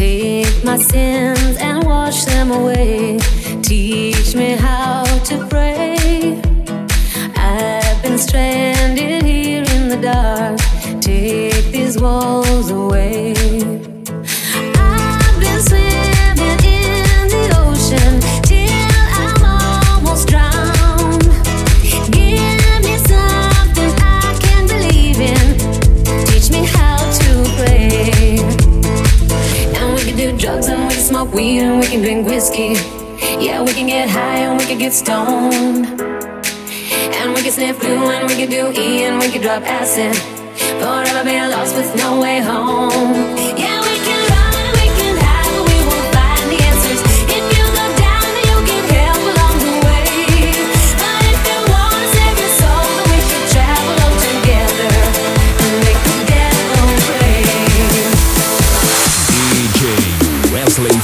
my sins and wash them away. Teach me how to pray. I've been stranded whiskey. Yeah, we can get high and we can get stoned. And we can sniff glue and we can do E and we can drop acid. Forever be lost with no way home. Yeah, we can run and we can hide, we won't find the answers. If you go down, you'll get help along the way. But if you wanna save your soul, then we should travel together and make the devil. DJ Weslei.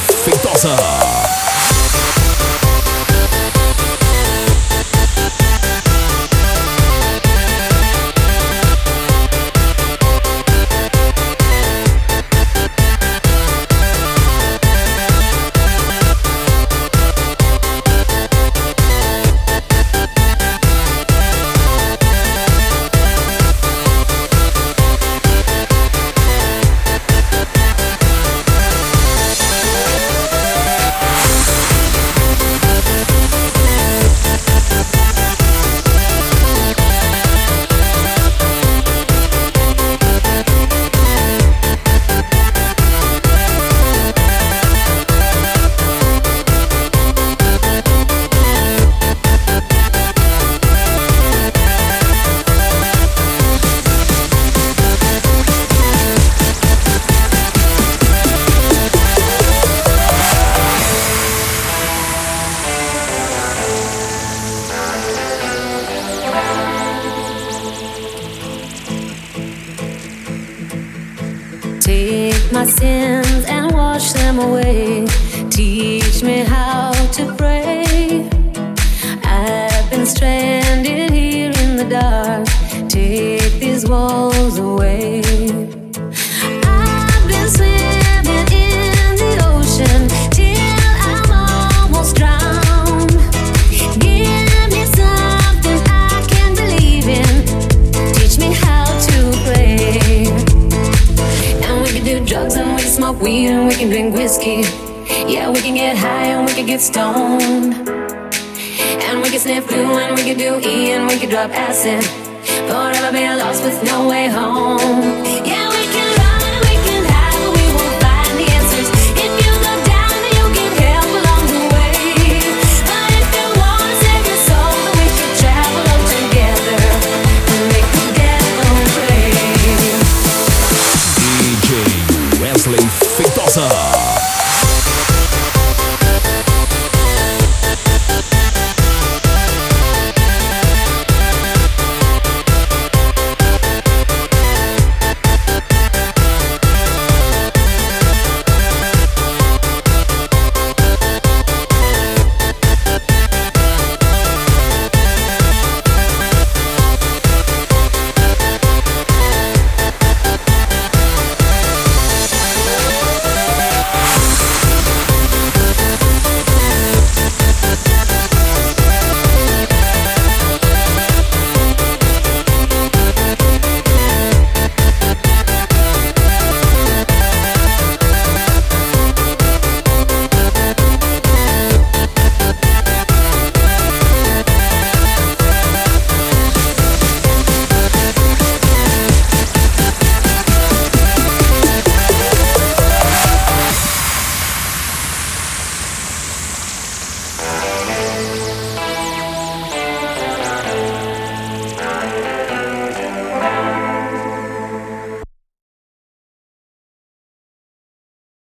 Take my sins and wash them away. Teach me how weed and we can drink whiskey. Yeah, we can get high and we can get stoned. And we can sniff glue and we can do E and we can drop acid. Forever be lost with no way home. Yeah,